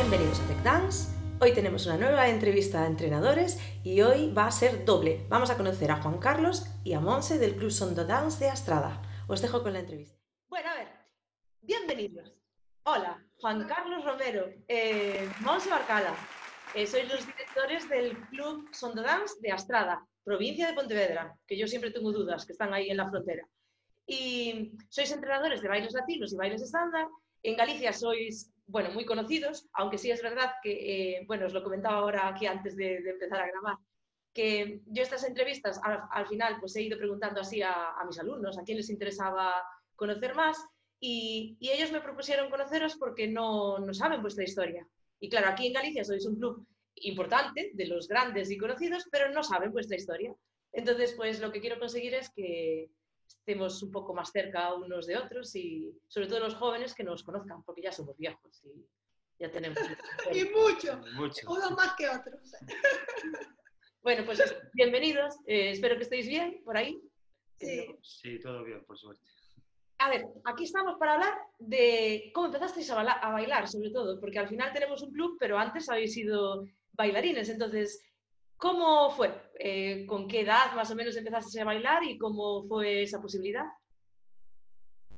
Bienvenidos a Tech Dance. Hoy tenemos una nueva entrevista a entrenadores y hoy va a ser doble. Vamos a conocer a Juan Carlos y a Monse del Club Sondo Dance de Astrada. Os dejo con la entrevista. Bueno, a ver, bienvenidos. Hola, Juan Carlos Romero, eh, Monse Barcala. Eh, sois los directores del Club Sondo Dance de Astrada, provincia de Pontevedra, que yo siempre tengo dudas, que están ahí en la frontera. Y sois entrenadores de bailes latinos y bailes estándar. En Galicia sois, bueno, muy conocidos, aunque sí es verdad que, eh, bueno, os lo comentaba ahora aquí antes de, empezar a grabar, que yo estas entrevistas al, final pues he ido preguntando así a, mis alumnos a quién les interesaba conocer más y, ellos me propusieron conoceros porque no, no saben vuestra historia. Y claro, aquí en Galicia sois un club importante, de los grandes y conocidos, pero no saben vuestra historia. Entonces, pues lo que quiero conseguir es que estemos un poco más cerca unos de otros y sobre todo los jóvenes que nos conozcan, porque ya somos viejos y ya tenemos... y mucho, unos más que otros. bueno, pues bienvenidos, eh, espero que estéis bien por ahí. Sí. sí, todo bien, por suerte. A ver, aquí estamos para hablar de cómo empezasteis a, bailar, sobre todo, porque al final tenemos un club, pero antes habéis sido bailarines. Entonces, ¿cómo fue? Eh, ¿Con qué edad más o menos empezaste a bailar y cómo fue esa posibilidad?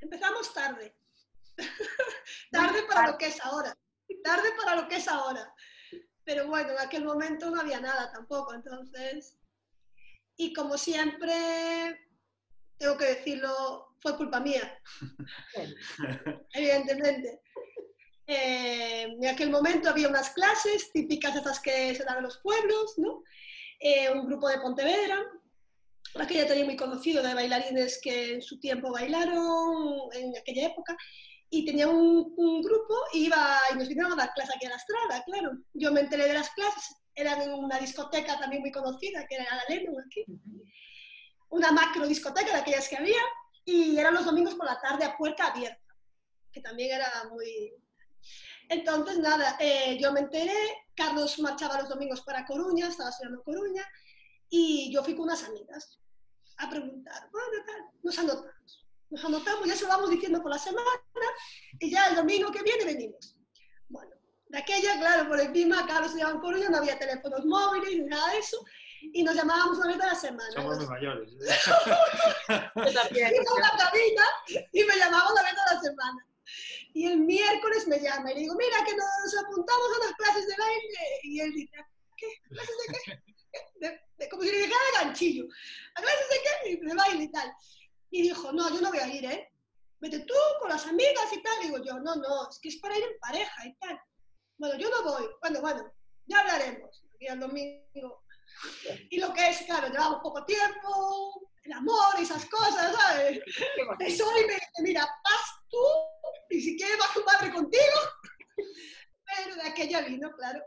Empezamos tarde. tarde para lo que es ahora. Tarde para lo que es ahora. Pero bueno, en aquel momento no había nada tampoco, entonces... Y como siempre, tengo que decirlo, fue culpa mía. Evidentemente. Eh, en aquel momento había unas clases típicas de esas que se dan en los pueblos, ¿no? Eh, un grupo de Pontevedra, aquella tenía muy conocido de bailarines que en su tiempo bailaron en aquella época, y tenía un, grupo y, iba, y nos vinieron a dar clases aquí a la Estrada, claro. Yo me enteré de las clases, eran en una discoteca también muy conocida, que era la Lennon aquí una macro discoteca de aquellas que había y eran los domingos por la tarde a puerta abierta, que también era muy... Entonces, nada, eh, yo me enteré, Carlos marchaba los domingos para Coruña, estaba estudiando Coruña, y yo fui con unas amigas a preguntar, bueno, tal, nos anotamos, nos anotamos, ya se lo vamos diciendo por la semana, y ya el domingo que viene venimos. Bueno, de aquella, claro, por encima, Carlos estudiaba en Coruña, no había teléfonos móviles ni nada de eso, y nos llamábamos una vez a la semana. Somos muy mayores. Yo una cabina y me llamaban una vez a la semana. Y el miércoles me llama y le digo, mira, que nos apuntamos a las clases de baile. Y él dice, ¿qué? ¿Clases de qué? De, como si le dijera de ganchillo. ¿A clases de qué? De baile y tal. Y dijo, no, yo no voy a ir, ¿eh? Vete tú con las amigas y tal. Digo yo, no, no, es que es para ir en pareja y tal. Bueno, yo no voy. Bueno, bueno, ya hablaremos. Y el domingo y lo que es, claro, llevamos poco tiempo, el amor y esas cosas, ¿sabes? Eso y me dice, mira, vas tú, y si quieres va tu padre contigo. Pero de aquella vino, claro.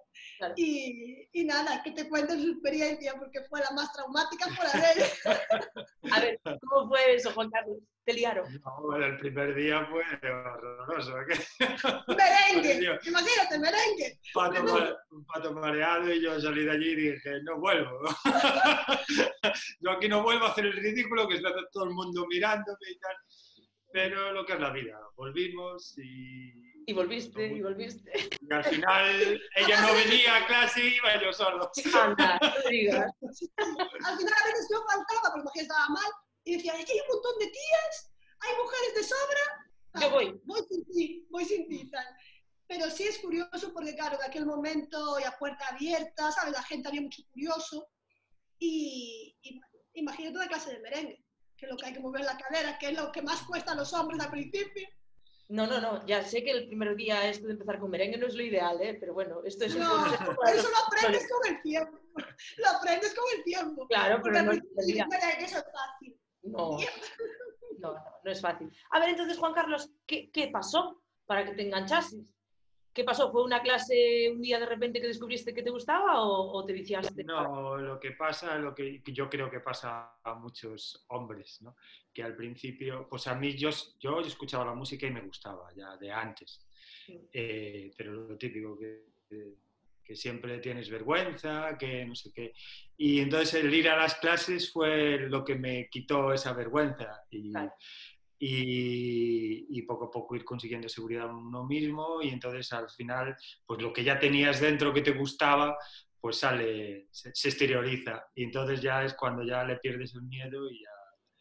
Y, y, nada, que te cuente su experiencia, porque fue la más traumática por haber. A ver, ¿cómo fue eso, Juan Carlos? ¿Te liaron? No, bueno, el primer día fue horroroso. merengue, imagínate, merengue. Pato, un pato mareado y yo salí de allí y dije, no vuelvo. yo aquí no vuelvo a hacer el ridículo, que está todo el mundo mirándome y tal. Pero lo que es la vida, volvimos y y volviste, y volviste. Y al final ella no venía a clase y iba yo solo. Anda, no digas. Al final a veces yo faltaba, porque imagínate estaba mal, y decía, aquí hay un montón de tías, hay mujeres de sobra. Yo voy. Voy sin ti, voy sin ti, tal. Pero sí es curioso porque, claro, en aquel momento ya puerta abierta, ¿sabes? La gente había mucho curioso. Y, y imagínate una clase de merengue, que es lo que hay que mover la cadera, que es lo que más cuesta a los hombres al principio. No, no, no, ya sé que el primer día esto de empezar con merengue no es lo ideal, ¿eh? pero bueno, esto es un no, Eso lo aprendes con el tiempo. Lo aprendes con el tiempo. Claro, pero no, merengue eso es fácil. No, no, no, es fácil. A ver, entonces, Juan Carlos, ¿qué, qué pasó para que te enganchases? ¿Qué pasó? ¿Fue una clase un día de repente que descubriste que te gustaba o, te viciaste? No, lo que pasa, lo que yo creo que pasa a muchos hombres, ¿no? que al principio, pues a mí yo, yo escuchaba la música y me gustaba ya de antes, eh, pero lo típico que, que, siempre tienes vergüenza, que no sé qué. Y entonces el ir a las clases fue lo que me quitó esa vergüenza y, y, poco a poco ir consiguiendo seguridad en uno mismo y entonces al final, pues lo que ya tenías dentro que te gustaba, pues sale, se, exterioriza y entonces ya es cuando ya le pierdes el miedo y ya...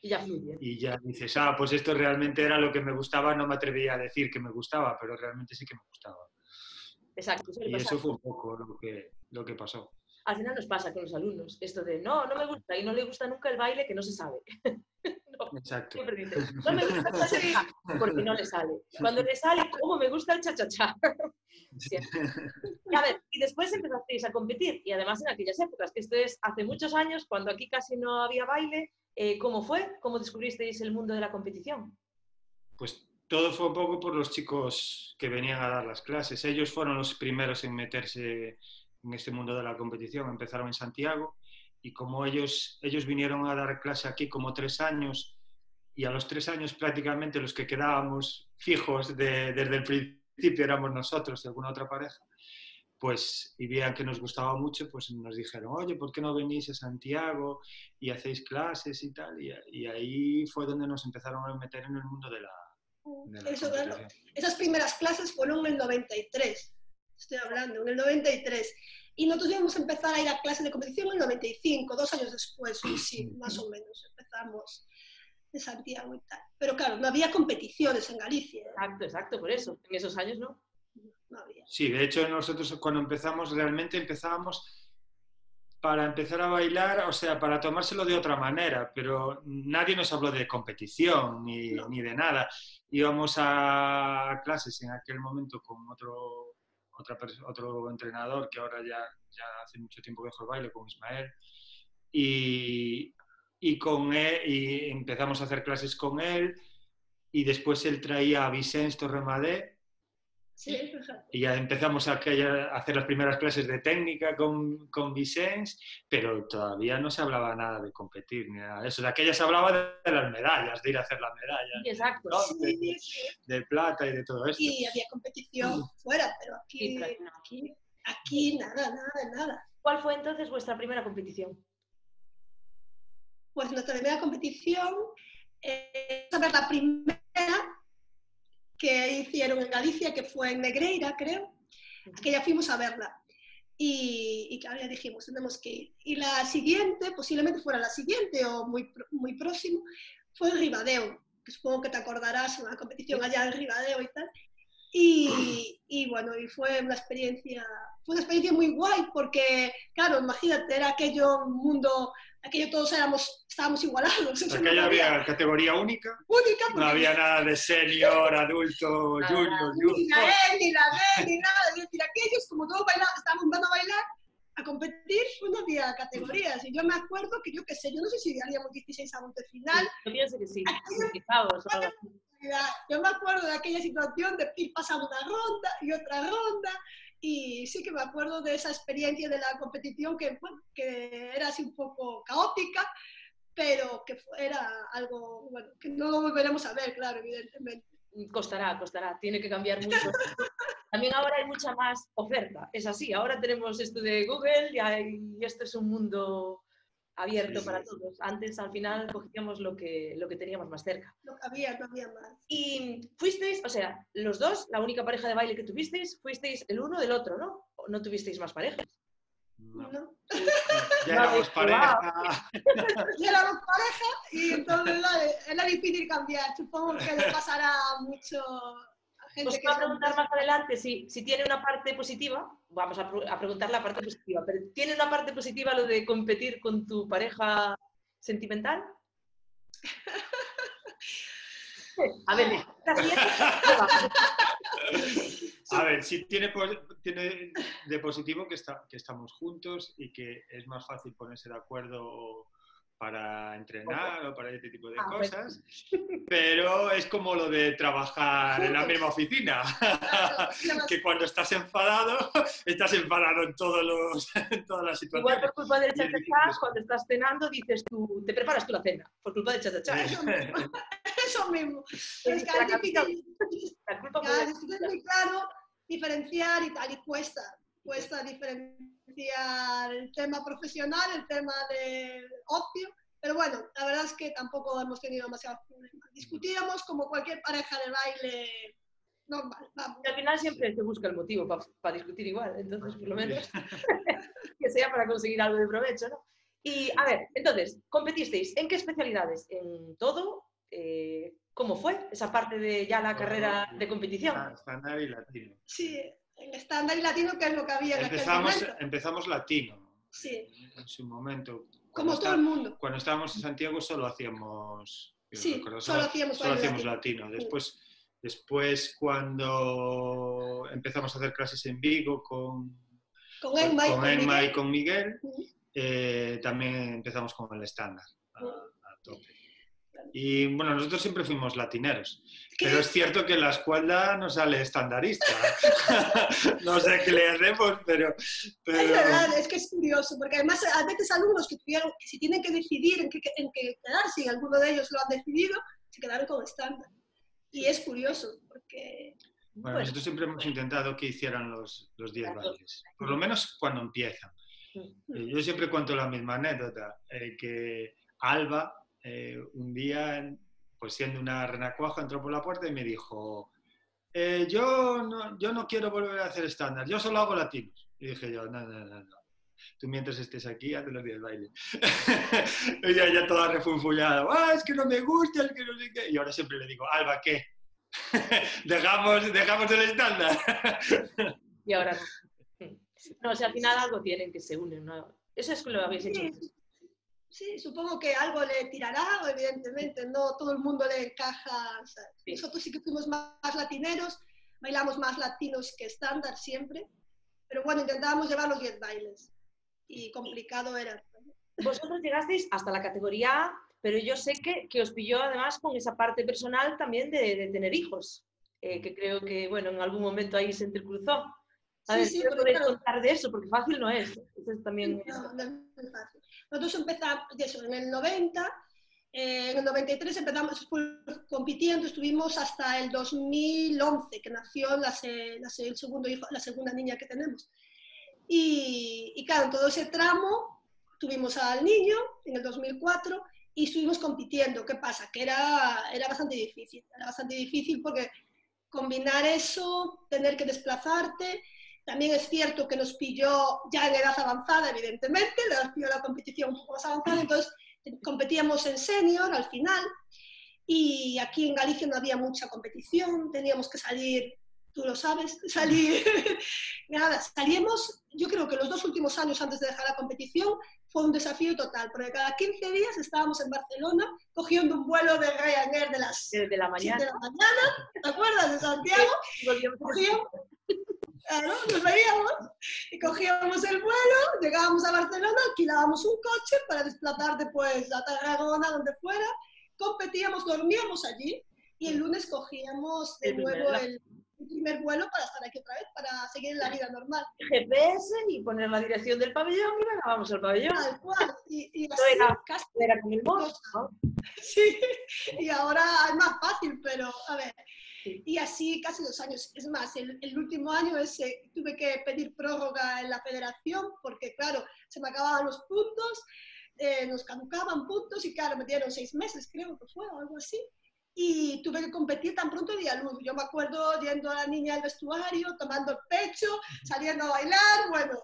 Y ya fluye. Y ya dices, ah, pues esto realmente era lo que me gustaba, no me atrevía a decir que me gustaba, pero realmente sí que me gustaba. Exacto. y eso fue un poco lo que, lo que pasó al final nos pasa con los alumnos, esto de no, no me gusta y no le gusta nunca el baile que no se sabe. Exacto. no me gusta el cha porque no le sale. Cuando le sale, ¿cómo me gusta el cha-cha-cha? a ver, y después empezasteis a competir, y además en aquellas épocas, que esto es hace muchos años, cuando aquí casi no había baile, eh, ¿cómo fue? ¿Cómo descubristeis el mundo de la competición? Pues todo fue un poco por los chicos que venían a dar las clases. Ellos fueron los primeros en meterse en este mundo de la competición. Empezaron en Santiago y como ellos, ellos vinieron a dar clase aquí como tres años y a los tres años prácticamente los que quedábamos fijos desde el principio éramos nosotros y alguna otra pareja, pues y vean que nos gustaba mucho, pues nos dijeron, oye, ¿por qué no venís a Santiago y hacéis clases y tal? Y, ahí fue donde nos empezaron a meter en el mundo de la... De esas primeras clases fueron en el 93 estoy hablando, en el 93. Y nosotros íbamos a empezar a ir a clases de competición en el 95, dos años después, sí, más o menos, empezamos de Santiago y tal. Pero claro, no había competiciones en Galicia. Exacto, exacto, por eso. En esos años no. No había. Sí, de hecho nosotros cuando empezamos, realmente empezábamos para empezar a bailar, o sea, para tomárselo de otra manera, pero nadie nos habló de competición ni, ni de nada. Íbamos a clases en aquel momento con otro otro entrenador que ahora ya, hace mucho tiempo que el baile, con Ismael. Y, y, con él, y empezamos a hacer clases con él y después él traía a Vicente Torremadé y ya empezamos a, hacer las primeras clases de técnica con, con Vicens, pero todavía no se hablaba nada de competir ni nada de eso. De aquellas se hablaba de, las medallas, de ir a hacer las medallas. Exacto. de, plata y de todo esto. Y había competición fuera, pero aquí, aquí, aquí nada, nada, nada. ¿Cuál fue entonces vuestra primera competición? Pues nuestra primera competición, eh, la primera que hicieron en Galicia, que fue en Negreira, creo, que ya fuimos a verla. Y, y claro, ya dijimos, tenemos que ir. Y la siguiente, posiblemente fuera la siguiente o muy, muy próximo, fue en Ribadeo, que supongo que te acordarás, una competición allá en Ribadeo y tal. Y, y, bueno, y fue una experiencia, fue una experiencia muy guay porque, claro, imagínate, era aquello mundo aquello todos éramos, estábamos igualados. Aquello había categoría única. Única. No había nada de senior, adulto, junior, Ni la E, ni la D, ni nada. Es decir, aquellos, como todos bailaban, estaban dando a bailar, a competir, pues no había categorías. Y yo me acuerdo que yo qué sé, yo no sé si haríamos 16 avos de final. Yo pienso que sí. Yo me acuerdo de aquella situación de ir pasando una ronda y otra ronda y sí que me acuerdo de esa experiencia de la competición que, que era así un poco caótica, pero que era algo bueno, que no lo volveremos a ver, claro, evidentemente. Costará, costará, tiene que cambiar mucho. También ahora hay mucha más oferta, es así, ahora tenemos esto de Google y, y esto es un mundo abierto para todos. Antes, al final, cogíamos lo que, lo que teníamos más cerca. No había, no había más. Y fuisteis, o sea, los dos, la única pareja de baile que tuvisteis, fuisteis el uno del otro, ¿no? ¿No tuvisteis más parejas? No. Ya éramos pareja. ya éramos pareja y entonces era difícil cambiar. Supongo que le pasará mucho pues va a preguntar más adelante si, si, tiene una parte positiva, vamos a, a, preguntar la parte positiva, pero ¿tiene una parte positiva lo de competir con tu pareja sentimental? A ver, A ver, si tiene, tiene de positivo que, está, que estamos juntos y que es más fácil ponerse de acuerdo para entrenar o para este tipo de ah, cosas, pero es como lo de trabajar en la misma oficina, que cuando estás enfadado, estás enfadado en, todos los, todas las situaciones. Igual por culpa del chat cuando estás cenando, dices tú, te preparas tú la cena, por culpa del chat Eso mismo. Eso mismo. Es que es difícil, es muy claro diferenciar y tal, y cuesta, cuesta diferenciar el tema profesional, el tema de ocio Pero bueno, la verdad es que tampoco hemos tenido demasiados problemas. Discutíamos como cualquier pareja de baile normal, vamos. Y al final siempre se busca el motivo para discutir igual, entonces por lo menos que sea para conseguir algo de provecho, ¿no? Y a ver, entonces, competisteis, ¿en qué especialidades? ¿En todo? Eh, ¿Cómo fue esa parte de ya la carrera de competición? Ah, estándar y latino. Sí, en estándar y latino, que es lo que había en empezamos, aquel momento. empezamos latino. Sí. En su momento. Como Cuando todo el mundo. Cuando estábamos en Santiago solo hacíamos. yo Sí, recuerdo, solo hacíamos solo hacíamos latino. latino. Después, después, cuando empezamos a hacer clases en Vigo con, Con Emma y con Emma Miguel. y con Miguel, Ujú. eh, también empezamos con el estándar. A, a tope. Y bueno, nosotros siempre fuimos latineros. Que- Pero es cierto que la escuela no sale estandarista. no sé qué le hacemos, pero... pero... Es verdad, es que es curioso, porque además a veces alumnos que tuvieron, que si tienen que decidir en qué, en qué quedarse, y alguno de ellos lo han decidido, se quedaron con estándar. Y es curioso, porque Bueno, Pues- nosotros siempre hemos intentado que hicieran los, los 10 Claro. bailes, por lo menos cuando empiezan. Mm. Eh, Yo siempre cuento la misma anécdota, eh, que Alba eh, un día, pues siendo una renacuaja, entró por la puerta y me dijo, "Eh, yo, no, yo no quiero volver a hacer estándar, yo solo hago latinos. Y dije yo, no, no, no. Tú mientras estés aquí, haz los 10 bailes. Ella ya toda refunfullada, ah, es que no me gusta, es que no sé qué. Y ahora siempre le digo, Alba, ¿qué? dejamos, dejamos el estándar. Y ahora no. No, o sea, al final algo tienen que se unen. Eso es lo que habéis hecho. Sí, sí, supongo que algo le tirará, evidentemente, no todo el mundo le encaja. o sea, Sí. Nosotros sí que fuimos más, más latineros, bailamos más latinos que estándar siempre, pero bueno, intentábamos llevar los 10 bailes y complicado era. Vosotros llegasteis hasta la categoría A, pero yo sé que, que os pilló además con esa parte personal también de, de tener hijos, eh, que creo que, bueno, en algún momento ahí se entrecruzó. A Sí, ver, sí, ¿qué me porque podéis claro- contar de eso? Porque fácil no es. Eso es también... No, no es fácil. Nosotros empezamos, eso, en el 90, eh, en el 93 empezamos compitiendo, estuvimos hasta el 2011, que nació la, la el segundo hijo, la segunda niña que tenemos. Y, y claro, en todo ese tramo tuvimos al niño en el 2004 y estuvimos compitiendo. ¿Qué pasa? Que era, era bastante difícil. Era bastante difícil porque combinar eso, tener que desplazarte, también es cierto que nos pilló ya en edad avanzada, evidentemente, nos pilló la competición un poco más avanzada, entonces competíamos en senior al final y aquí en Galicia no había mucha competición, teníamos que salir, tú lo sabes, salir, nada, salíamos, yo creo que los dos últimos años antes de dejar la competición fue un desafío total, porque cada 15 días estábamos en Barcelona cogiendo un vuelo de Ryanair de las Desde la 7 mañana. de la mañana, ¿te acuerdas de Santiago? Cogíamos, claro, nos veíamos y cogíamos el vuelo, llegábamos a Barcelona, alquilábamos un coche para desplazar después a Tarragona, donde fuera, competíamos, dormíamos allí y el lunes cogíamos de El primer nuevo vuelo. el, el primer vuelo para estar aquí otra vez, para seguir la vida normal. GPS y poner la dirección del pabellón y venga, vamos al pabellón. Tal cual. Y, y así, era- casi, Era con el boss, ¿no? sí. Y ahora es más fácil, pero a ver. Sí. Y así casi dos años. Es más, el, el último año ese, tuve que pedir prórroga en la federación porque, claro, se me acababan los puntos, eh, nos caducaban puntos y, claro, me dieron seis meses, creo que fue, o algo así. Y tuve que competir tan pronto día luz. Yo me acuerdo yendo a la niña al vestuario, tomando el pecho, saliendo a bailar. Bueno,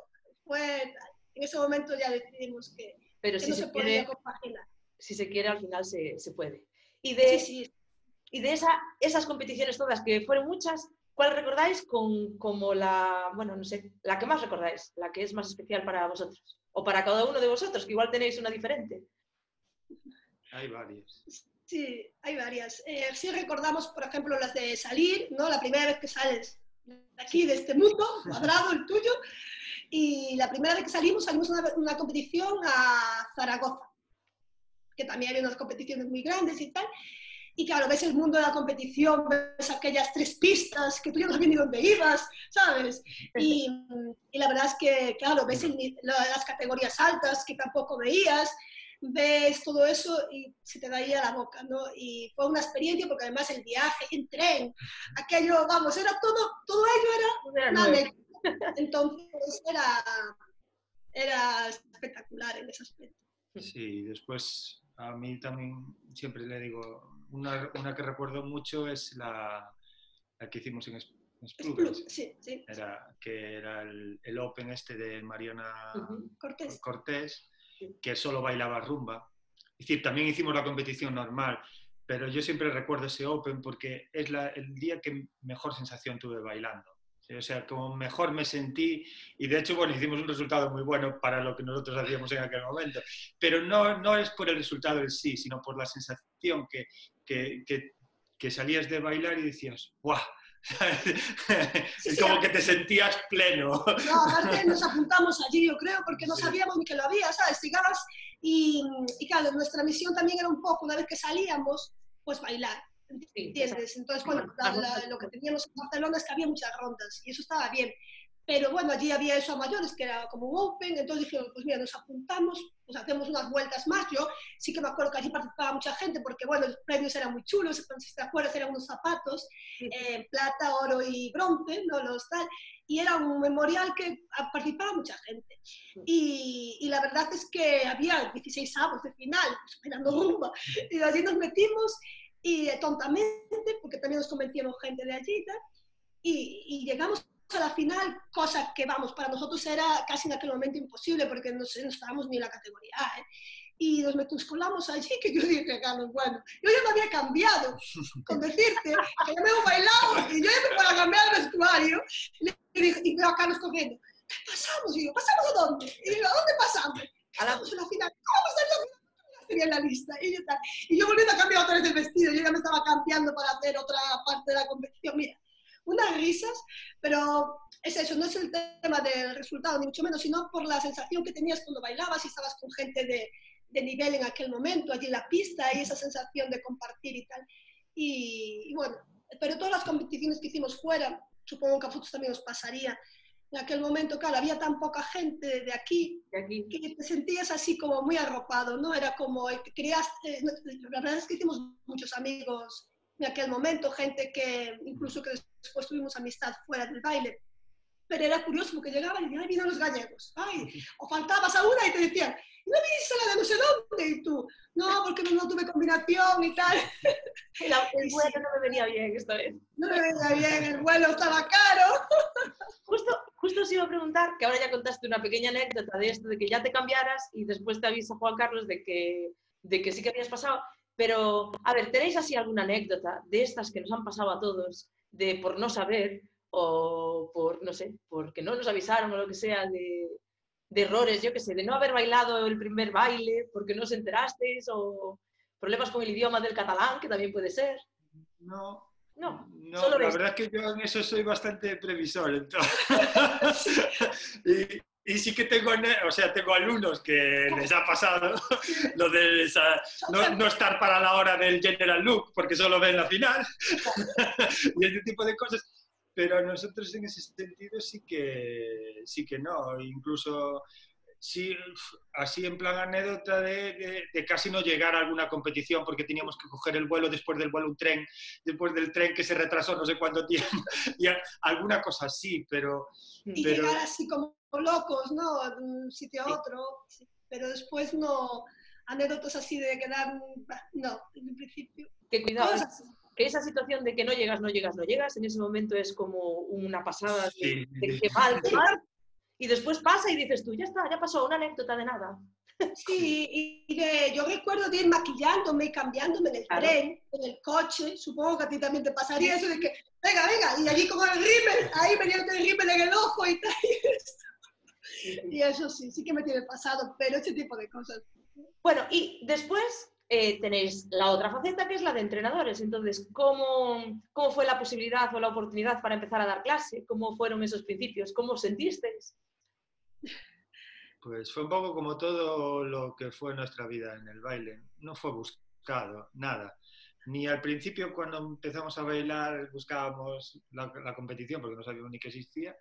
fue, en ese momento ya decidimos que, Pero que si no se, se podía compaginar. si se quiere, al final se, se puede. Y de, Sí, sí, y de esa, esas competiciones todas, que fueron muchas, ¿cuál recordáis con, como la, bueno, no sé, la que más recordáis, la que es más especial para vosotros? O para cada uno de vosotros, que igual tenéis una diferente. Hay varias. Sí, hay varias. Eh, sí recordamos, por ejemplo, las de salir, ¿no? La primera vez que sales de aquí, de este mundo, cuadrado, el tuyo. Y la primera vez que salimos, salimos a una, una competición a Zaragoza, que también había unas competiciones muy grandes y tal. Y claro, ves el mundo de la competición, ves aquellas tres pistas que tú ya no sabías ni dónde ibas, ¿sabes? Y, y la verdad es que, claro, ves el las categorías altas que tampoco veías, ves todo eso y se te daía la boca, ¿no? Y fue una experiencia porque además el viaje en tren, aquello, vamos, era todo, todo ello era anécdota. Entonces era, era espectacular en ese aspecto. Sí, después a mí también siempre le digo, una, una que recuerdo mucho es la, la que hicimos en Esplugas. Sí, sí. Era, que era el, el Open este de Mariana Cortés. Cortés, que solo bailaba rumba. Es decir, también hicimos la competición normal, pero yo siempre recuerdo ese Open porque es la, el día que mejor sensación tuve bailando. O sea, como mejor me sentí y de hecho, bueno, hicimos un resultado muy bueno para lo que nosotros hacíamos en aquel momento, pero no, no es por el resultado en sí, sino por la sensación que, que, que, que salías de bailar y decías, ¡guau! Sí, es como que te sentías pleno. No, aparte nos apuntamos allí, yo creo, porque no sabíamos ni que lo había, ¿sabes? Llegabas y, y claro, nuestra misión también era un poco, una vez que salíamos, pues bailar, ¿entiendes? Entonces, bueno, la- la- lo que teníamos en Barcelona es que había muchas rondas y eso estaba bien. Pero bueno, allí había eso a mayores, que era como un open, entonces dijeron, pues mira, nos apuntamos, pues hacemos unas vueltas más. Yo sí que me acuerdo que allí participaba mucha gente, porque bueno, los premios eran muy chulos, si te acuerdas, eran unos zapatos, eh, plata, oro y bronce, ¿no? Los tal, y era un memorial que participaba mucha gente. Y, y la verdad es que había 16 avos de final, esperando rumba, y allí nos metimos, y eh, tontamente, porque también nos convencieron gente de allí, y y, llegamos a la final, cosa que, vamos, para nosotros era casi en aquel momento imposible, porque no, no estábamos ni en la categoría A, ¿eh? Y nos metimos, colamos allí, que yo dije, Carlos, bueno, yo ya me había cambiado, con decirte que ya me he bailado, y yo ya me voy a cambiar el vestuario, y, dije, y veo a Carlos corriendo, ¿qué pasamos? Y yo, ¿pasamos a dónde? Y digo, ¿a dónde pasamos? A la- en la final, ¿cómo final? Tenía en la lista, y yo, y yo volviendo a cambiar otra vez el vestido, yo ya me estaba cambiando para hacer otra parte de la competición, mira, unas risas, pero es eso, no es el tema del resultado, ni mucho menos, sino por la sensación que tenías cuando bailabas y estabas con gente de, de nivel en aquel momento, allí en la pista, y esa sensación de compartir y tal. Y, y bueno, pero todas las competiciones que hicimos fuera, supongo que a vosotros también os pasaría, en aquel momento, claro, había tan poca gente de aquí de aquí. que te sentías así como muy arropado, ¿no? Era como, te eh, no, la verdad es que hicimos muchos amigos en aquel momento, gente que incluso que después tuvimos amistad fuera del baile. Pero era curioso porque llegaban y decían, ay, vienen los gallegos, ay, o faltabas a una y te decían, ¿no viniste la de no sé dónde? Y tú, no, porque no, no tuve combinación y tal, El, el vuelo no me venía bien esta vez. no me venía bien, el vuelo estaba caro. Justo, justo os iba a preguntar, que ahora ya contaste una pequeña anécdota de esto, de que ya te cambiaras y después te avisa Juan Carlos de que, de que sí que habías pasado. Pero, a ver, ¿tenéis así alguna anécdota de estas que nos han pasado a todos, de por no saber o por, no sé, porque no nos avisaron o lo que sea, de, de errores, yo qué sé, de no haber bailado el primer baile porque no os enterasteis o problemas con el idioma del catalán, que también puede ser? No, No, no solo la verdad es que yo en eso soy bastante previsor. entonces- y, y sí que tengo, o sea, tengo alumnos que les ha pasado lo de esa- no, no estar para la hora del general look porque solo ven la final y ese tipo de cosas. Pero nosotros en ese sentido sí que, sí que no. Incluso sí, así en plan anécdota de, de- de casi no llegar a alguna competición porque teníamos que coger el vuelo, después del vuelo un tren, después del tren que se retrasó no sé cuánto tiempo, y a- alguna cosa así, pero y Pero- llegar así como locos, ¿no? De un sitio a otro, sí. pero después no, anécdotas así de quedar, no, en principio. que cuidado, Cosas. Que esa situación de que no llegas, no llegas, no llegas, en ese momento es como una pasada de, Sí. de que mal, que mal, y después pasa y dices tú, ya está, ya pasó, una anécdota de nada. Sí, y y de, yo recuerdo de ir maquillándome y cambiándome en el Claro. tren, en el coche, supongo que a ti también te pasaría eso de que, venga, venga, y allí con el rímel, ahí metiéndote el rímel en el ojo y tal. Y eso sí, sí que me tiene pasado, pero ese tipo de cosas. Bueno, y después eh, tenéis la otra faceta que es la de entrenadores. Entonces, ¿cómo, ¿cómo fue la posibilidad o la oportunidad para empezar a dar clase? ¿Cómo fueron esos principios? ¿Cómo os sentisteis? pues fue un poco como todo lo que fue nuestra vida en el baile. No fue buscado, nada. Ni al principio cuando empezamos a bailar buscábamos la, la competición porque no sabíamos ni que existía.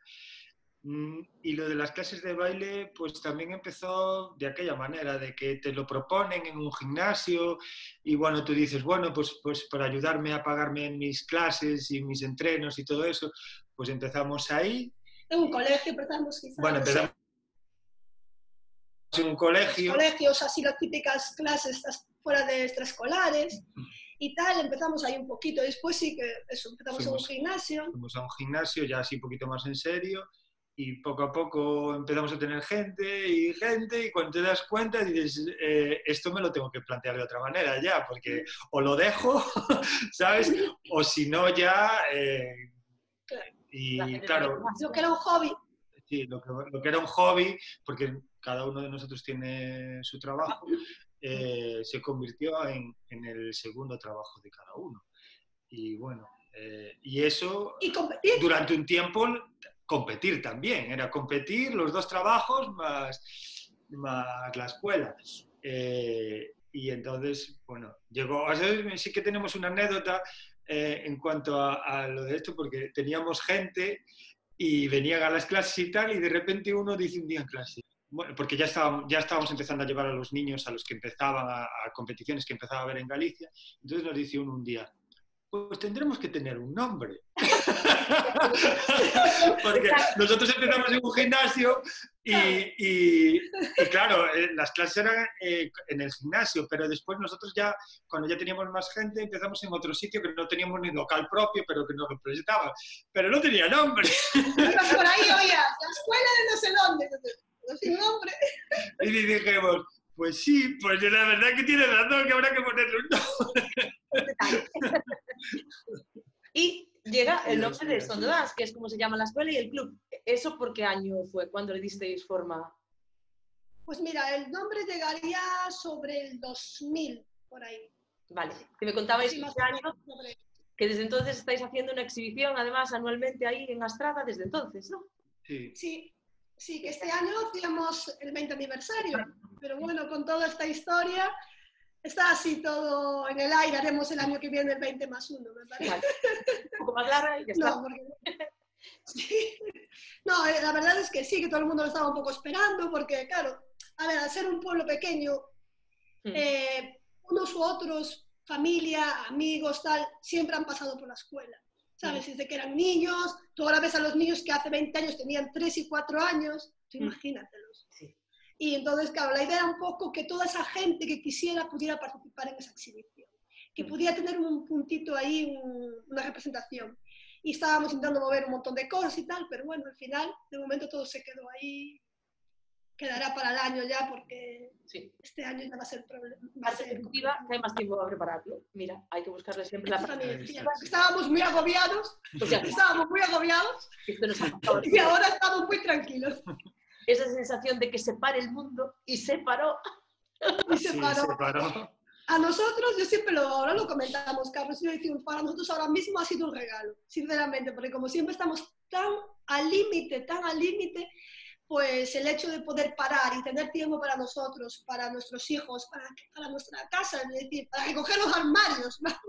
Mm, Y lo de las clases de baile, pues también empezó de aquella manera, de que te lo proponen en un gimnasio y bueno, tú dices, bueno, pues, pues para ayudarme a pagarme mis clases y mis entrenos y todo eso, pues empezamos ahí. En un colegio empezamos quizás. Bueno, empezamos en un colegio. colegios, así las típicas clases, fuera de extraescolares y tal, empezamos ahí un poquito. Después sí que eso, empezamos en un gimnasio. Fuimos a un gimnasio ya así un poquito más en serio y poco a poco empezamos a tener gente y gente y cuando te das cuenta dices, eh, esto me lo tengo que plantear de otra manera ya, porque o lo dejo, ¿sabes? O si no ya... Eh, y claro... Lo que era un hobby. Sí, lo que, lo que, era un hobby, porque cada uno de nosotros tiene su trabajo, eh, se convirtió en, en, el segundo trabajo de cada uno. Y bueno, eh, y eso ¿Y durante un tiempo competir también, era competir los dos trabajos más, más la escuela. Eh, y entonces, bueno, llegó, sí que tenemos una anécdota eh, en cuanto a, a, lo de esto, porque teníamos gente y venían a las clases y tal, y de repente uno dice un día en clase, porque ya estábamos, ya estábamos empezando a llevar a los niños, a los que empezaban a, a competiciones que empezaba a ver en Galicia, entonces nos dice uno un día, pues tendremos que tener un nombre. Porque nosotros empezamos en un gimnasio y, y, y claro, eh, las clases eran eh, en el gimnasio, pero después nosotros ya, cuando ya teníamos más gente, empezamos en otro sitio que no teníamos ni local propio, pero que nos representaba. Pero no tenía nombre. Ibas por ahí, oye, la escuela de no sé dónde, sin nombre. Y dijimos, pues sí, pues la verdad que tiene razón que habrá que ponerle un nombre. Y llega el nombre de Sondodans, que es como se llama la escuela y el club. ¿Eso por qué año fue? ¿Cuándo le disteis forma? Pues mira, el nombre llegaría sobre el 2000, por ahí. Vale, que me contabais sí, este año sobre... que desde entonces estáis haciendo una exhibición, además, anualmente ahí en Astrada, desde entonces, ¿no? Sí. Sí, sí, que este año hacíamos el 20 aniversario, pero bueno, con toda esta historia está así todo en el aire, haremos el año que viene el 20 más 1, me parece. Vale. Un poco más larga y ya está. No, porque... sí. no, eh, la verdad es que sí, que todo el mundo lo estaba un poco esperando, porque claro, a ver, al ser un pueblo pequeño, Hmm. eh, unos u otros, familia, amigos, tal, siempre han pasado por la escuela. ¿Sabes? Desde que eran niños, tú ahora ves a los niños que hace 20 años tenían 3 y 4 años, tú Mm. imagínatelos. Sí. Y entonces, claro, la idea era un poco que toda esa gente que quisiera pudiera participar en esa exhibición, que Mm. pudiera tener un puntito ahí, un- una representación. Y estábamos intentando mover un montón de cosas y tal, pero bueno, al final, de momento todo se quedó ahí. Quedará para el año ya, porque Sí. este año ya va a ser problema. Va a Parte ser ejecutiva, que hay más tiempo para prepararlo. Mira, hay que buscarle siempre la también decía, Estábamos muy agobiados, O sea, estábamos muy agobiados esto nos ha pasado. y ahora estamos muy tranquilos. Esa sensación de que se pare el mundo y se paró. Y se Sí, paró. se paró. A nosotros, yo siempre lo, ahora lo comentamos, Carlos y yo decimos, para nosotros ahora mismo ha sido un regalo, sinceramente, porque como siempre estamos tan al límite, tan al límite, pues el hecho de poder parar y tener tiempo para nosotros, para nuestros hijos, para, para nuestra casa, es decir, para recoger los armarios, vamos,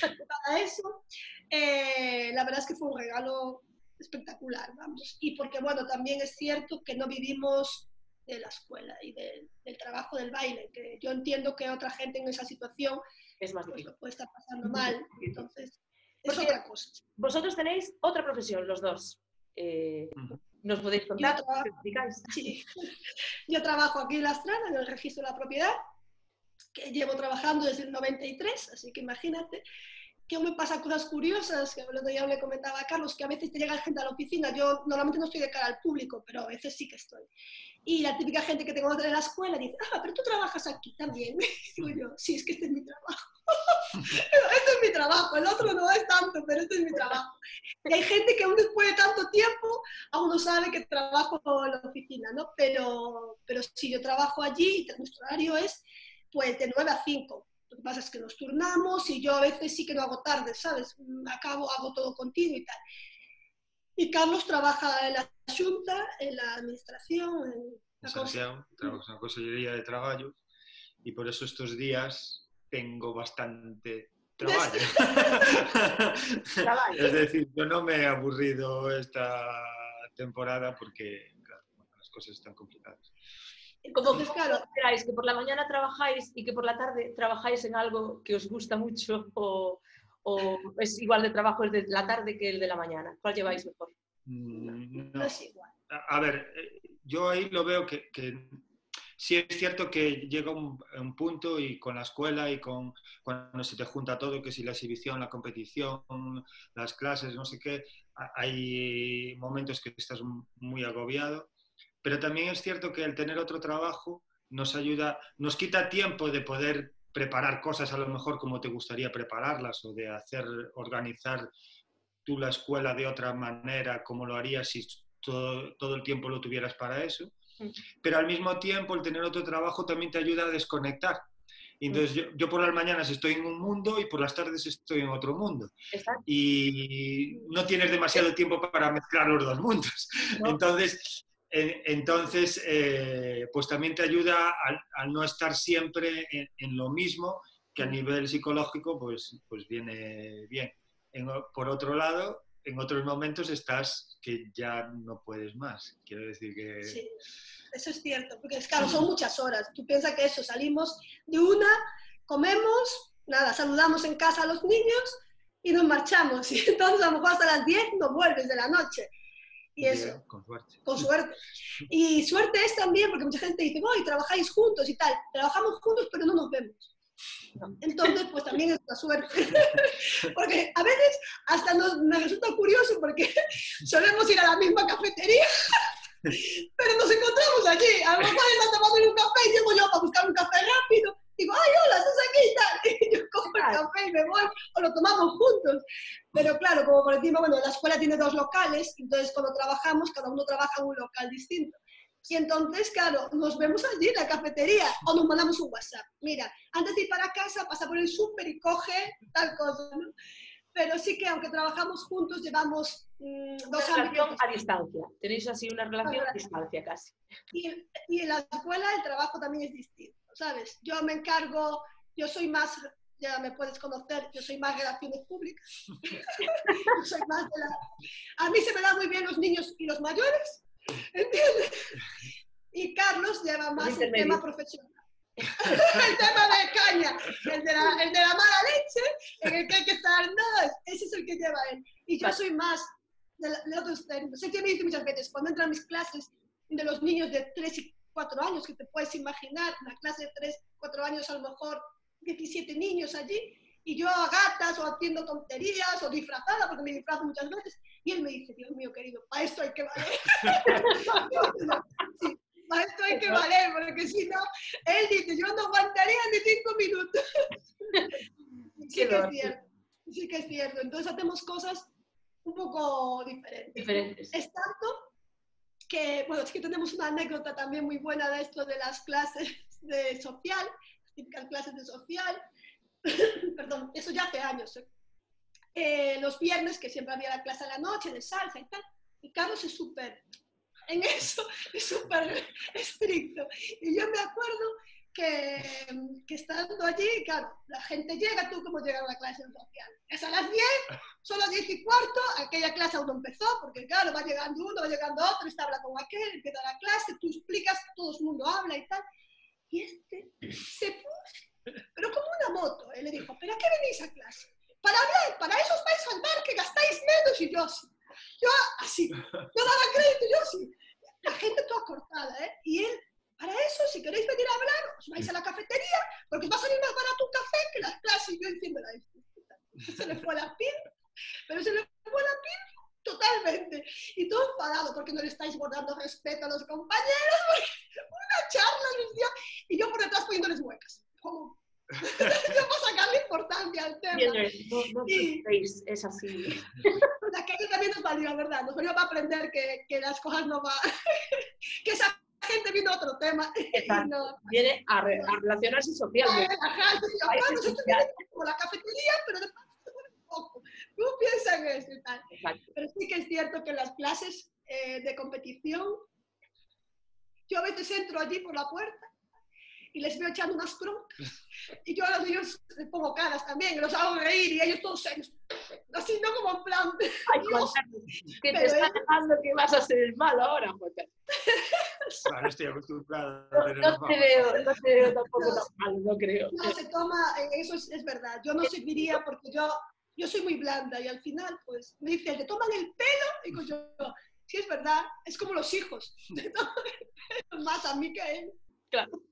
para eso, eh, la verdad es que fue un regalo espectacular, vamos. Y porque, bueno, también es cierto que no vivimos de la escuela y del, del trabajo del baile, que yo entiendo que otra gente en esa situación Es más pues, lo puede estar pasando mal, entonces es Porque- otra cosa. Vosotros tenéis otra profesión, los dos. Eh. ¿Nos podéis contar? Yo trabajo-. Sí. Yo trabajo aquí en La Estrada, en el registro de la propiedad, que llevo trabajando desde el 93, así que imagínate que aún me pasan cosas curiosas, que el otro día le comentaba a Carlos, que a veces te llega gente a la oficina, yo normalmente no estoy de cara al público, pero a veces sí que estoy. Y la típica gente que tengo en la escuela dice, ah, pero tú trabajas aquí también. Digo yo, sí, es que este es mi trabajo. este es mi trabajo, el otro no es tanto, pero este es mi trabajo. Y hay gente que aún después de tanto tiempo aún no sabe que trabajo en la oficina, ¿no? Pero, pero sí, yo trabajo allí y nuestro horario es pues de 9 a 5. Lo que pasa es que nos turnamos y yo a veces sí que no hago tarde, ¿sabes? Mm, Acabo, hago todo contigo y tal. Y Carlos trabaja en la Junta, en la administración, en la. Santiago, trabajo en la Consellería de Traballo y por eso estos días tengo bastante trabajo. Es decir, yo no me he aburrido esta temporada porque claro, las cosas están complicadas. Como que claro. esperáis que por la mañana trabajáis y que por la tarde trabajáis en algo que os gusta mucho o, o es igual de trabajo el de la tarde que el de la mañana. ¿Cuál lleváis mejor? Mm, No no. es igual. A a ver, eh, yo ahí lo veo que, que sí es cierto que llega un, un, punto y con la escuela y con cuando se te junta todo, que si la exhibición, la competición, las clases, no sé qué, hay momentos que estás muy agobiado, pero también es cierto que el tener otro trabajo nos ayuda, nos quita tiempo de poder preparar cosas a lo mejor como te gustaría prepararlas o de hacer, organizar tú la escuela de otra manera como lo harías si todo, todo el tiempo lo tuvieras para eso. Mm. Pero al mismo tiempo el tener otro trabajo también te ayuda a desconectar. Entonces yo, yo, por las mañanas estoy en un mundo y por las tardes estoy en otro mundo. Y no tienes demasiado tiempo para mezclar los dos mundos. Entonces, entonces, eh, pues también te ayuda a, no estar siempre en, lo mismo, que a nivel psicológico, pues, pues viene bien. por otro lado, en otros momentos estás que ya no puedes más. Quiero decir que... Sí, eso es cierto, porque es claro, son muchas horas. Tú piensas que eso, salimos de una, comemos, nada, saludamos en casa a los niños y nos marchamos. Y entonces a lo mejor hasta las 10 no vuelves de la noche. Y eso, con suerte. Con suerte. Y suerte es también, porque mucha gente dice, voy, trabajáis juntos y tal. Trabajamos juntos, pero no nos vemos. Entonces, pues también es una suerte. porque a veces hasta nos, me resulta curioso porque solemos ir a la misma cafetería, pero nos encontramos allí. A lo mejor está tomando un café y llego yo para buscar un café rápido digo, ay, hola, estás aquí y tal. Y yo cojo el café y me voy, o lo tomamos juntos. Pero claro, como por encima, bueno, la escuela tiene dos locales, entonces cuando trabajamos, cada uno trabaja en un local distinto. Y entonces, claro, nos vemos allí en la cafetería o nos mandamos un WhatsApp. Mira, antes de ir para casa, pasa por el súper y coge tal cosa, ¿no? Pero sí que aunque trabajamos juntos, llevamos mmm, dos una relación a distancia. Tenéis así una relación a distancia casi. Y, y en la escuela el trabajo también es distinto. ¿Sabes? Yo me encargo, yo soy más, ya me puedes conocer, yo soy más relaciones públicas. soy más de la... A mí se me dan muy bien los niños y los mayores, ¿entiendes? Y Carlos lleva más el tema profesional. el tema de caña, el de, la, el de la mala leche, en el que hay que estar, no, ese es el que lleva él. Y yo soy más de, de otros términos. Sé que me dice muchas veces, cuando entran mis clases de los niños de 3 y cuatro años, que te puedes imaginar, una clase de tres, cuatro años, a lo mejor 17 niños allí, y yo a gatas o haciendo tonterías o disfrazada, porque me disfrazo muchas veces, y él me dice, Dios mío querido, para esto hay que valer. sí, para esto hay que valer, porque si no, él dice, yo no aguantaría ni cinco minutos. sí que es cierto, sí que es cierto. Entonces hacemos cosas un poco diferentes. diferentes. Es tanto que, bueno, es que tenemos una anécdota también muy buena de esto de las clases de social, típicas clases de social, perdón, eso ya hace años. ¿eh? Eh, los viernes, que siempre había la clase a la noche de salsa y tal, y Carlos es súper, en eso, es súper estricto. Y yo me acuerdo que, que, estando allí, claro, la gente llega, tú cómo llegas a la clase social. Es a las 10, son las 10 y cuarto, aquella clase aún no empezó, porque claro, va llegando uno, va llegando otro, está hablando con aquel, empieza la clase, tú explicas, todo el mundo habla y tal. Y este se puso, pero como una moto, él le dijo, ¿pero qué venís a clase? Para hablar, para eso os vais al bar, que gastáis menos, y yo así. Yo así, no daba crédito, yo así. La gente toda cortada, ¿eh? Y él para eso, si queréis venir a hablar, os vais a la cafetería, porque os va a salir más barato un café que las clases. Y yo diciendo, se le fue la pin, pero se le fue la pin totalmente. Y todo enfadado porque no le estáis guardando respeto a los compañeros, una charla les dio, y yo por detrás poniéndoles huecas. Como, yo para sacarle importancia al tema. no, no y, es así. Aquello también nos valió, la verdad. Nos valió para aprender que, que las cosas no van. que esa gente vino a otro tema. No. Viene a, re, a, relacionarse socialmente. Ajá, ajá, nosotros como la cafetería, pero después un poco. No piensan en eso y tal. Exacto. Pero sí que es cierto que las clases eh, de competición, yo a veces entro allí por la puerta y les veo echando unas broncas. Y yo a los niños les pongo caras también, los hago reír y ellos todos serios. Así, no como en plan. Ay, Dios, que te está dejando que vas a ser el malo ahora, Jota. Claro, estoy acostumbrado. No, no te veo, no te veo tampoco tan malo, no creo. No, se toma, eso es, es verdad. Yo no seguiría porque yo, yo soy muy blanda y al final, pues, me dice, ¿te toman el pelo? Y digo yo, sí es verdad, es como los hijos, te toman el pelo más a mí que a él. claro.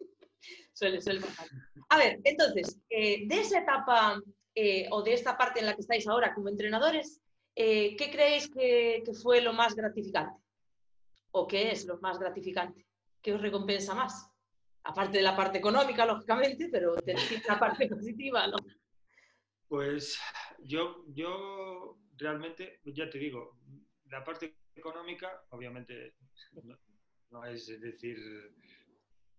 Suele, suele pasar. A ver, entonces, eh, de esa etapa eh, o de esta parte en la que estáis ahora como entrenadores, eh, ¿qué creéis que, fue lo más gratificante? ¿O qué es lo más gratificante? ¿Qué os recompensa más? Aparte de la parte económica, lógicamente, pero tenéis la parte positiva, ¿no? Pues yo, yo realmente, ya te digo, la parte económica, obviamente, no es decir,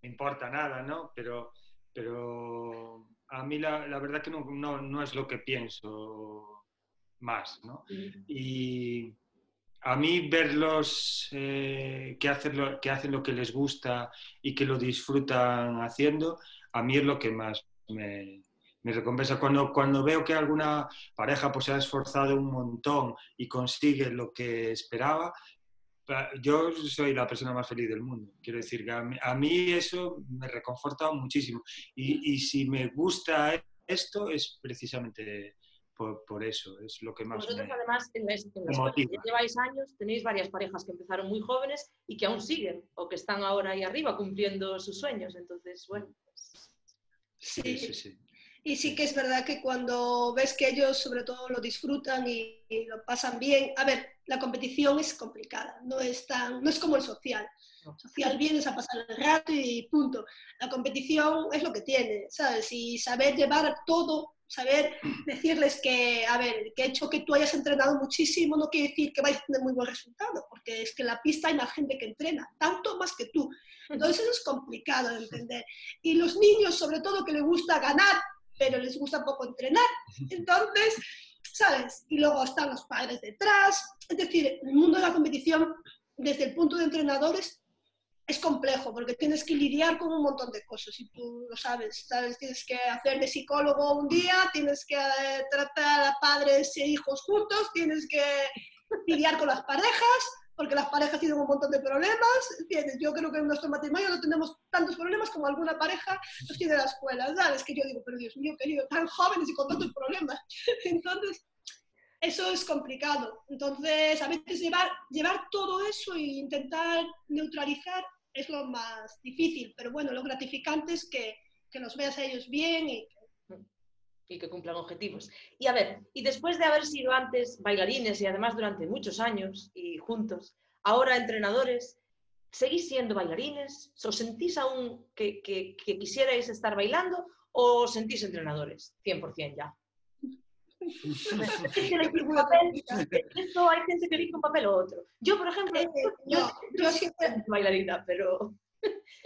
me importa nada, ¿no? Pero, pero a mí la, la verdad que no, no, no, es lo que pienso más, ¿no? Y a mí verlos eh, que, hacen lo, que hacen lo que les gusta y que lo disfrutan haciendo, a mí es lo que más me, me recompensa. Cuando, cuando veo que alguna pareja pues, se ha esforzado un montón y consigue lo que esperaba, yo soy la persona más feliz del mundo. Quiero decir que a mí, a mí eso me reconforta muchísimo. Y, y, si me gusta esto es precisamente por, por, eso, es lo que más Vosotros me, además en la, en la que lleváis años tenéis varias parejas que empezaron muy jóvenes y que aún siguen o que están ahora ahí arriba cumpliendo sus sueños. Entonces, bueno. Pues... Sí, sí, sí. sí. Y sí que es verdad que cuando ves que ellos sobre todo lo disfrutan y, y, lo pasan bien, a ver, la competición es complicada, no es, tan, no es como el social. El social vienes a pasar el rato y punto. La competición es lo que tiene, ¿sabes? Y saber llevar todo, saber decirles que, a ver, que hecho que tú hayas entrenado muchísimo no quiere decir que vayas a tener muy buen resultado, porque es que en la pista hay más gente que entrena, tanto más que tú. Entonces eso es complicado de entender. Y los niños, sobre todo, que les gusta ganar, pero les gusta poco entrenar. Entonces, ¿sabes? Y luego están los padres detrás. Es decir, el mundo de la competición, desde el punto de entrenadores, es complejo porque tienes que lidiar con un montón de cosas y tú lo sabes, ¿sabes? Tienes que hacer de psicólogo un día, tienes que eh, tratar a padres e hijos juntos, tienes que lidiar con las parejas, porque las parejas tienen un montón de problemas, ¿entiendes? Yo creo que en nuestro matrimonio no tenemos tantos problemas como alguna pareja los tiene la escuela, ¿sabes? Que yo digo, pero Dios mío, querido, tan jóvenes y con tantos problemas. Entonces, eso es complicado. Entonces, a veces llevar, llevar todo eso e intentar neutralizar es lo más difícil, pero bueno, lo gratificante es que, que los veas a ellos bien y y que cumplan objetivos. Y a ver, y después de haber sido antes bailarines y además durante muchos años y juntos, ahora entrenadores, ¿seguís siendo bailarines? ¿Os sentís aún que, que, que quisierais estar bailando o os sentís entrenadores? 100% ya. Esto hay gente que elige un papel o otro. Yo, por ejemplo, Eh, yo, no, yo siempre, bailarina, pero...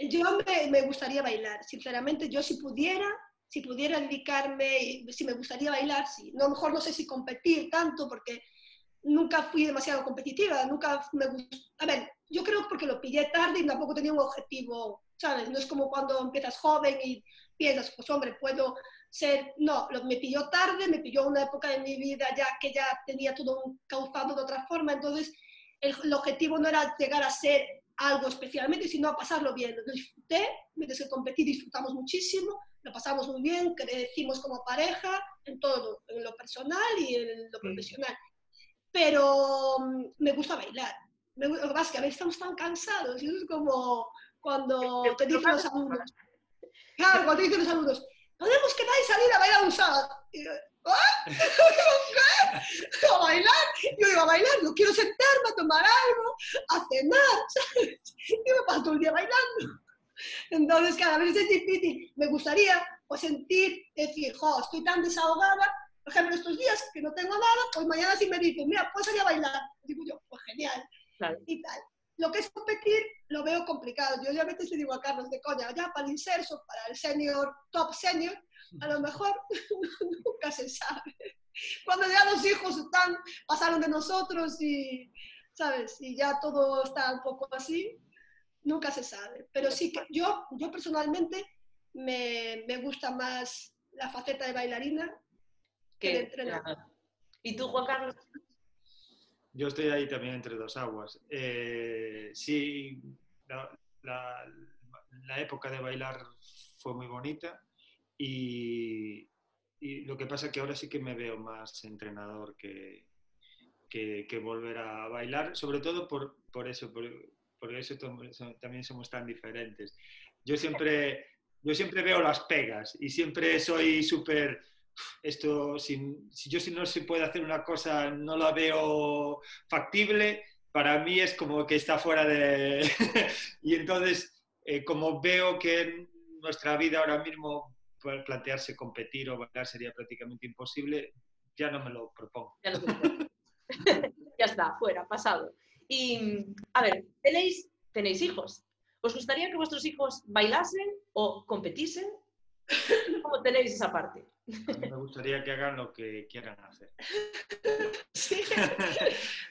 yo me, me gustaría bailar, sinceramente, yo si pudiera, si pudiera dedicarme, si me gustaría bailar, sí. No, a lo mejor no sé si competir tanto, porque nunca fui demasiado competitiva, nunca me gustó. A ver, yo creo que porque lo pillé tarde y tampoco tenía un objetivo, ¿sabes? No es como cuando empiezas joven y piensas, pues hombre, puedo ser... No, lo, me pilló tarde, me pilló una época de mi vida ya que ya tenía todo causado de otra forma, entonces el, el objetivo no era llegar a ser algo especialmente, sino a pasarlo bien. Lo disfruté, mientras que competí disfrutamos muchísimo, lo pasamos muy bien, crecimos como pareja, en todo, en lo personal y en lo profesional. Pero um, me gusta bailar. Me, lo que pasa es que a veces estamos tan cansados y es como cuando te dicen los alumnos, claro, cuando te dicen los alumnos, podemos quedar y salir a bailar un sábado. ¿Ah? ¿Qué? ¿A bailar? Yo digo, a bailar, yo quiero sentarme a tomar algo, a cenar, ¿sabes? Yo me paso todo el día bailando. Entonces, cada vez es difícil. Me gustaría pues, sentir, decir, jo, estoy tan desahogada, por ejemplo, estos días que no tengo nada, pues mañana sí me dicen, mira, puedes salir a bailar. Digo yo, pues genial. Claro. Y tal. Lo que es competir lo veo complicado. Yo ya a veces le digo a Carlos de coña, ya para el inserso, para el senior, top senior, a lo mejor nunca se sabe. Cuando ya los hijos están, pasaron de nosotros y, ¿sabes? Y ya todo está un poco así, nunca se sabe. Pero sí que yo, yo personalmente me, me gusta más la faceta de bailarina que de entrenador. ¿Y tú, Juan Carlos? Yo estoy ahí también entre dos aguas. Eh, sí, la, la, la, época de bailar fue muy bonita y, y, lo que pasa es que ahora sí que me veo más entrenador que, que, que volver a bailar, sobre todo por, por eso, por, por eso también somos tan diferentes. yo siempre, yo siempre veo las pegas y siempre soy súper esto, si, yo si no se puede hacer una cosa, no la veo factible, para mí es como que está fuera de... y entonces, eh, como veo que en nuestra vida ahora mismo plantearse competir o bailar sería prácticamente imposible, ya no me lo propongo. Ya, ya está, fuera, pasado. Y, a ver, tenéis, tenéis hijos. ¿Os gustaría que vuestros hijos bailasen o competiesen? ¿Cómo tenéis esa parte? me gustaría que hagan lo que quieran hacer. Sí.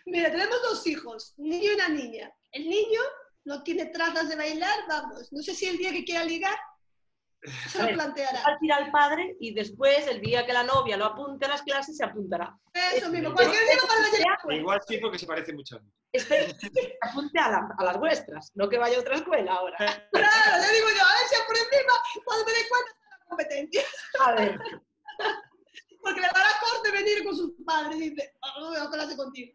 Mira, tenemos dos hijos, un niño y una niña. El niño no tiene trazas de bailar, vamos. No sé si el día que quiera ligar se lo planteará. Al tirar al padre y después, el día que la novia lo apunte a las clases, se apuntará. Eso mismo, cualquier día para Igual sí, porque se parece mucho a mí. Espero que apunte a, a, las vuestras, no que vaya a otra escuela ahora. Claro, le digo yo, a ver si por encima, cuando me dé cuenta de la competencia. A ver. Porque le dará corte venir con sus padres y dice, oh, no voy a clase contigo.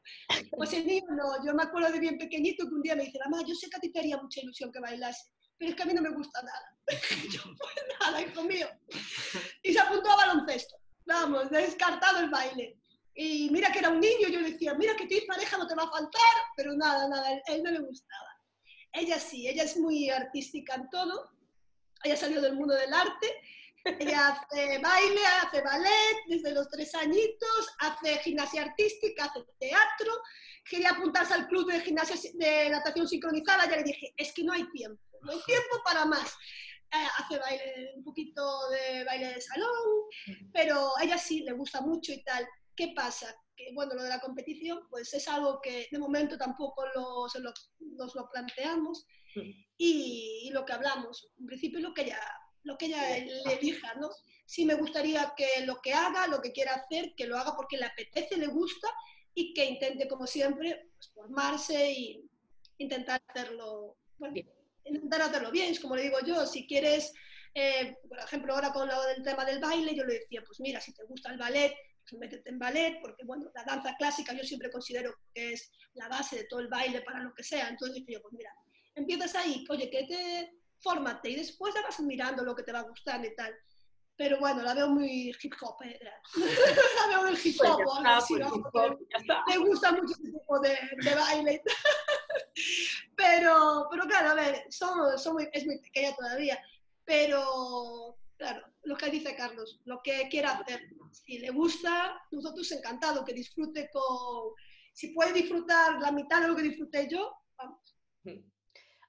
Pues el niño no, yo me acuerdo de bien pequeñito que un día me dice, mamá, yo sé que a ti te haría mucha ilusión que bailase, pero es que a mí no me gusta nada. yo, pues nada, hijo mío. Y se apuntó a baloncesto. Vamos, descartado el baile. Y mira que era un niño, yo decía, mira que tu pareja no te va a faltar, pero nada, nada, a él no le gustaba. Ella sí, ella es muy artística en todo, ella salió del mundo del arte ella hace baile, hace ballet desde los tres añitos, hace gimnasia artística, hace teatro. Quería apuntarse al club de gimnasia de natación sincronizada. Ya le dije, es que no hay tiempo, no hay tiempo para más. Eh, hace baile, un poquito de baile de salón, pero a ella sí le gusta mucho y tal. ¿Qué pasa? Que bueno, lo de la competición, pues es algo que de momento tampoco lo, nos lo planteamos. Y, lo que hablamos, en principio lo que ella lo que ella le elija, ¿no? Sí me gustaría que lo que haga, lo que quiera hacer, que lo haga porque le apetece, le gusta y que intente, como siempre, pues, formarse y intentar hacerlo, bueno, intentar hacerlo bien. Es como le digo yo, si quieres, eh, por ejemplo, ahora con lo del tema del baile, yo le decía, pues mira, si te gusta el ballet, pues métete en ballet, porque bueno, la danza clásica yo siempre considero que es la base de todo el baile para lo que sea. Entonces yo, pues mira, empiezas ahí, oye, que te fórmate y después ya vas mirando lo que te va a gustar y tal. Pero bueno, la veo muy hip hop. Eh. la veo muy hip hop. Me gusta mucho ese tipo de, de baile. pero, pero claro, a ver, son, son muy, es muy pequeña todavía. Pero claro, lo que dice Carlos, lo que quiera hacer. Si le gusta, nosotros encantado que disfrute con... Si puede disfrutar la mitad de lo que disfruté yo, vamos.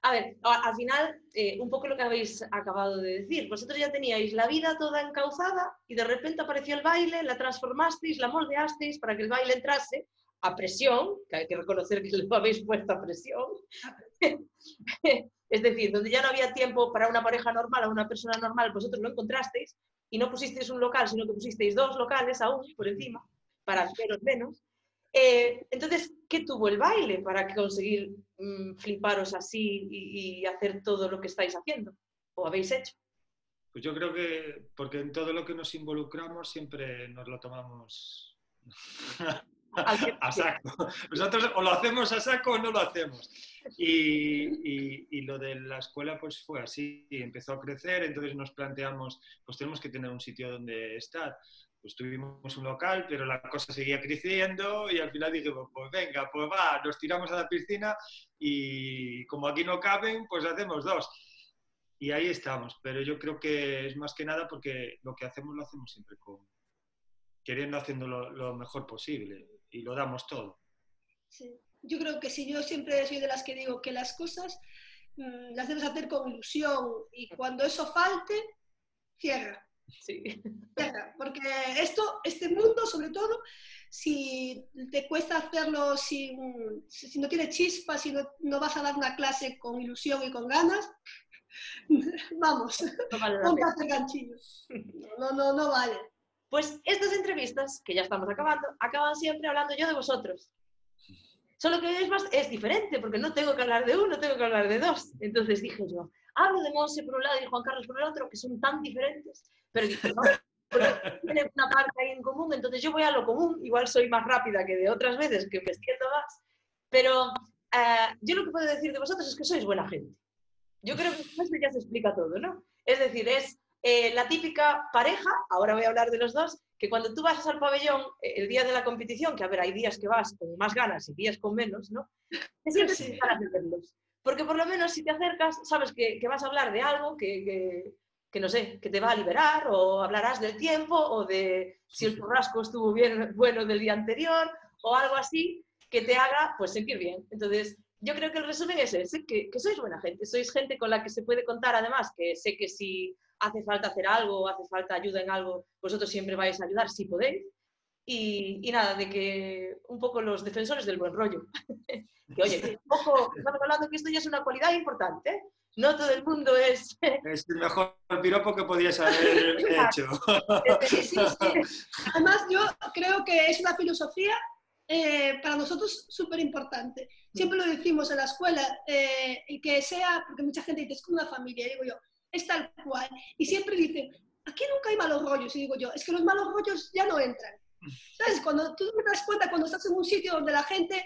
A ver, al final, eh, un poco lo que habéis acabado de decir. Vosotros ya teníais la vida toda encauzada y de repente apareció el baile, la transformasteis, la moldeasteis para que el baile entrase a presión, que hay que reconocer que lo habéis puesto a presión. es decir, donde ya no había tiempo para una pareja normal o una persona normal, vosotros lo encontrasteis y no pusisteis un local, sino que pusisteis dos locales aún por encima, para veros menos. Eh, entonces, ¿qué tuvo el baile para conseguir mm, fliparos así y, hacer todo lo que estáis haciendo o habéis hecho? Pues yo creo que, porque en todo lo que nos involucramos siempre nos lo tomamos a saco. Nosotros o lo hacemos a saco o no lo hacemos. Y, y, lo de la escuela pues fue así, empezó a crecer, entonces nos planteamos, pues tenemos que tener un sitio donde estar pues tuvimos un local, pero la cosa seguía creciendo y al final dijimos, pues venga, pues va, nos tiramos a la piscina y como aquí no caben, pues hacemos dos. Y ahí estamos, pero yo creo que es más que nada porque lo que hacemos lo hacemos siempre con queriendo haciendo lo, mejor posible y lo damos todo. Yo creo que si yo siempre soy de las que digo que las cosas mm, las debes hacer con ilusión y cuando eso falte, cierra Sí. Porque esto, este mundo, sobre todo, si te cuesta hacerlo sin, si no tiene chispa, si no, no, vas a dar una clase con ilusión y con ganas, vamos, no vale ganchillos. No, no, no vale. Pues estas entrevistas, que ya estamos acabando, acaban siempre hablando yo de vosotros. Solo que es, más, es diferente, porque no tengo que hablar de uno, tengo que hablar de dos. Entonces dije yo, hablo de Monse por un lado y Juan Carlos por el otro, que son tan diferentes, pero no, tiene una parte ahí en común, entonces yo voy a lo común, igual soy más rápida que de otras veces que me extiendo más, pero eh, yo lo que puedo decir de vosotros es que sois buena gente. Yo creo que esto ya se explica todo, ¿no? Es decir, es eh, la típica pareja, ahora voy a hablar de los dos, que cuando tú vas al pabellón eh, el día de la competición, que a ver, hay días que vas con más ganas y días con menos, ¿no? Te sientes sí. ganas de verlos. Porque por lo menos si te acercas, sabes que, que vas a hablar de algo que, que, que, no sé, que te va a liberar, o hablarás del tiempo, o de si el churrasco estuvo bien, bueno del día anterior, o algo así que te haga pues sentir bien. Entonces, yo creo que el resumen es ese, que, que sois buena gente, sois gente con la que se puede contar, además, que sé que si hace falta hacer algo o hace falta ayuda en algo, vosotros siempre vais a ayudar si podéis. Y, y, nada, de que un poco los defensores del buen rollo. que oye, un poco, estamos hablando que esto ya es una cualidad importante. ¿eh? No todo el mundo es... es el mejor piropo que podías haber hecho. Sí, sí, sí. Además, yo creo que es una filosofía eh, para nosotros súper importante. Siempre lo decimos en la escuela, eh, que sea, porque mucha gente dice, es como una familia, digo yo, es tal cual. Y siempre dicen, aquí nunca hay malos rollos. Y digo yo, es que los malos rollos ya no entran. ¿Sabes? Cuando tú te das cuenta, cuando estás en un sitio donde la gente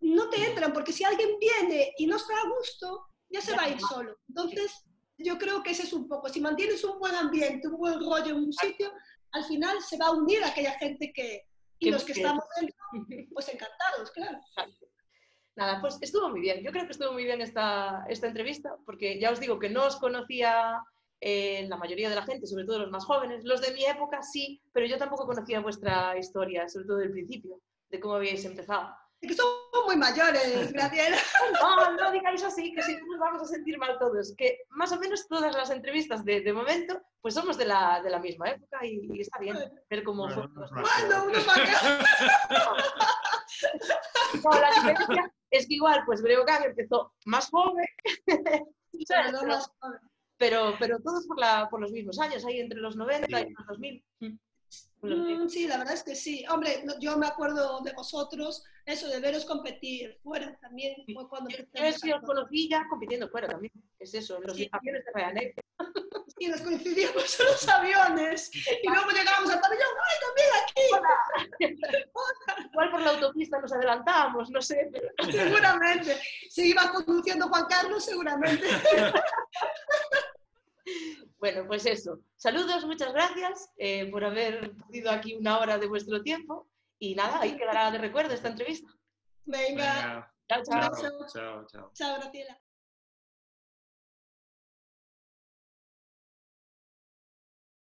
no te entran, porque si alguien viene y no está a gusto, ya se va a ir solo. Entonces, yo creo que ese es un poco, si mantienes un buen ambiente, un buen rollo en un sitio, al final se va a unir a aquella gente que, y los que estamos dentro, pues encantados, claro. Nada, pues estuvo muy bien. Yo creo que estuvo muy bien esta, esta entrevista, porque ya os digo que no os conocía eh, la mayoría de la gente, sobre todo los más jóvenes. Los de mi época sí, pero yo tampoco conocía vuestra historia, sobre todo del principio, de cómo habíais empezado. Es que somos muy mayores, Graciela. no, no digáis así, que si no nos vamos a sentir mal todos. Que más o menos todas las entrevistas de, de momento, pues somos de la, de la misma época y, y está bien ver cómo Bueno, fue. Bueno, uno para acá. No, la diferencia es que igual, pues Breogán empezó más joven, ¿sabes? Pero pero, pero todos por, la, por los mismos años, ahí entre los 90 y los 2000. Los Mm, sí, la verdad es que sí. Hombre, yo me acuerdo de vosotros, eso de veros competir fuera también. Fue cuando Yo, yo empezamos es que a- os conocí ya compitiendo fuera también, es eso, en los Sí. aviones de Ryanair. Sí, nos coincidíamos en los aviones. Y luego llegábamos al pabellón, ¡ay, también aquí! Igual por la autopista nos adelantábamos, no sé. Seguramente. Si iba conduciendo Juan Carlos, seguramente. Bueno, pues eso. Saludos, muchas gracias eh, por haber podido aquí una hora de vuestro tiempo. Y nada, ahí quedará de recuerdo esta entrevista. Venga, Venga, Chao, chao. chao, chao, chao. chao, Graciela.